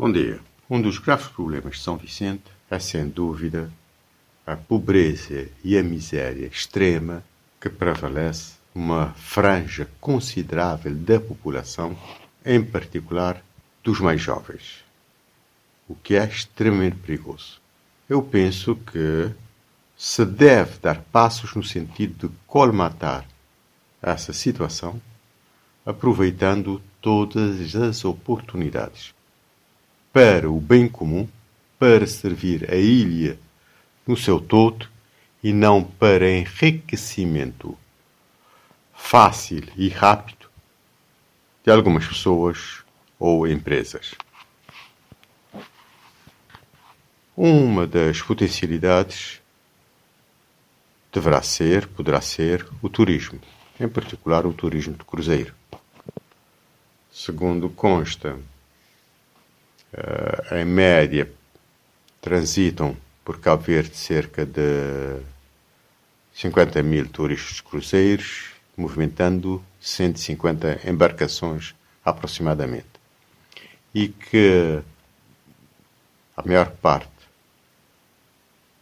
Bom dia. Um dos graves problemas de São Vicente é, sem dúvida, a pobreza e a miséria extrema que prevalece uma franja considerável da população, em particular dos mais jovens, o que é extremamente perigoso. Eu penso que se deve dar passos no sentido de colmatar essa situação, aproveitando todas as oportunidades para o bem comum, para servir a ilha no seu todo e não para enriquecimento fácil e rápido de algumas pessoas ou empresas. Uma das potencialidades deverá ser, poderá ser, o turismo, em particular o turismo de cruzeiro. Segundo consta uh, em média, transitam por Cabo Verde cerca de 50 mil turistas cruzeiros, movimentando 150 embarcações aproximadamente. E que a maior parte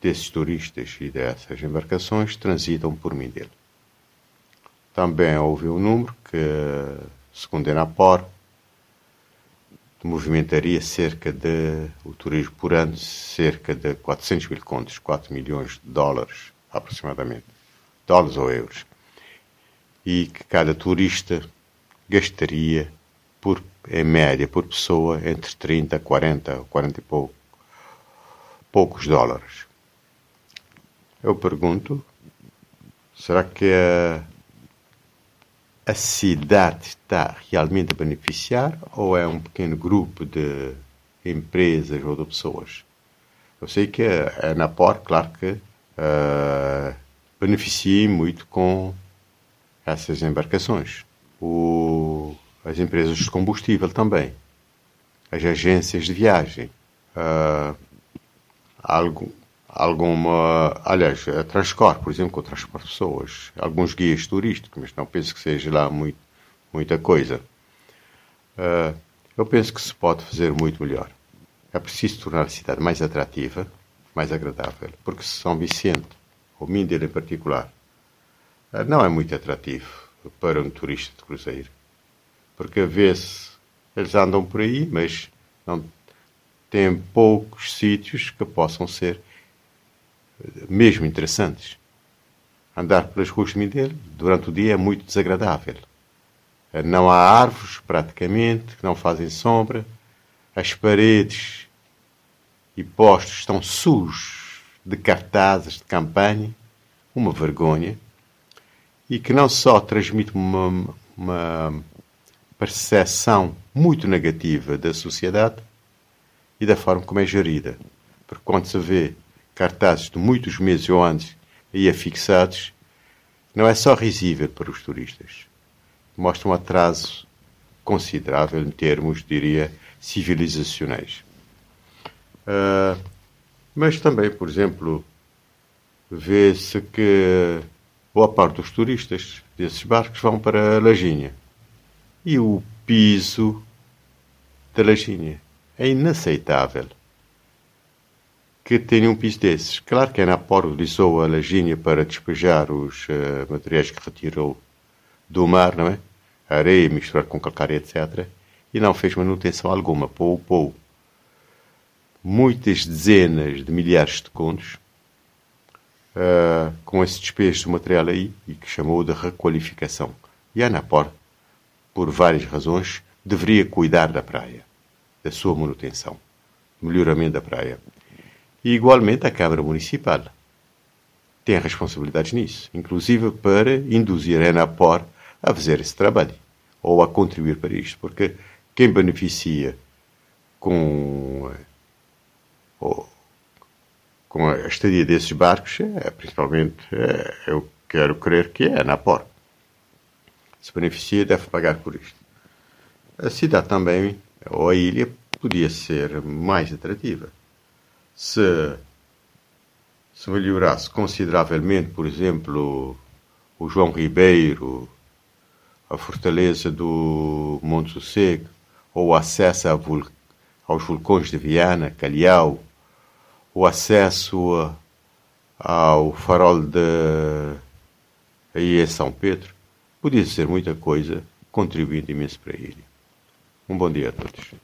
desses turistas e dessas embarcações transitam por Mindelo. Também houve um número que, segundo a Enapor, movimentaria cerca de, o turismo por ano, cerca de 400 mil contos, 4 milhões de dólares aproximadamente, dólares ou euros. E que cada turista gastaria, por, em média, por pessoa, entre 30, 40, 40 e pouco, poucos dólares. Eu pergunto, será que a a cidade está realmente a beneficiar ou é um pequeno grupo de empresas ou de pessoas? Eu sei que a Napor, claro que uh, beneficia muito com essas embarcações. O, as empresas de combustível também. As agências de viagem. Uh, algo, alguma. Aliás, a Transcor, por exemplo, que transporte pessoas, alguns guias turísticos, mas não penso que seja lá muito, muita coisa. Uh, eu penso que se pode fazer muito melhor. É preciso tornar a cidade mais atrativa, mais agradável, porque São Vicente, ou Mindelo em particular, uh, não é muito atrativo para um turista de cruzeiro. Porque a vezes eles andam por aí, mas não têm poucos sítios que possam ser mesmo interessantes. Andar pelas ruas de Mindelo durante o dia é muito desagradável. Não há árvores, praticamente, que não fazem sombra. As paredes e postos estão sujos de cartazes de campanha, uma vergonha, e que não só transmite uma, uma percepção muito negativa da sociedade e da forma como é gerida. Porque quando se vê cartazes de muitos meses ou anos aí afixados, não é só risível para os turistas. Mostra um atraso considerável em termos, diria, civilizacionais. Uh, mas também, por exemplo, vê-se que boa parte dos turistas desses barcos vão para a Lajinha. E o piso da Lajinha é inaceitável que tenha um piso desses. Claro que a Napor utilizou a lajinha para despejar os uh, materiais que retirou do mar, não é? Areia misturar com calcário, etc. E não fez manutenção alguma. Poupou muitas dezenas de milhares de contos uh, com esse despejo do material aí e que chamou de requalificação. E a Anapor, por várias razões, deveria cuidar da praia, da sua manutenção, melhoramento da praia. E, igualmente, a Câmara Municipal tem responsabilidades nisso, inclusive para induzir a Enapor a fazer esse trabalho ou a contribuir para isto, porque quem beneficia com, com a estadia desses barcos é principalmente, é, eu quero crer que é a Enapor. Se beneficia, deve pagar por isto. A cidade também, ou a ilha, podia ser mais atrativa se, se melhorasse consideravelmente, por exemplo, o João Ribeiro, a fortaleza do Monte Sossego, ou o acesso aos vulcões de Viana, Calhau, o acesso ao farol de aí é São Pedro, podia ser muita coisa, contribuindo imenso para ele. Um bom dia a todos.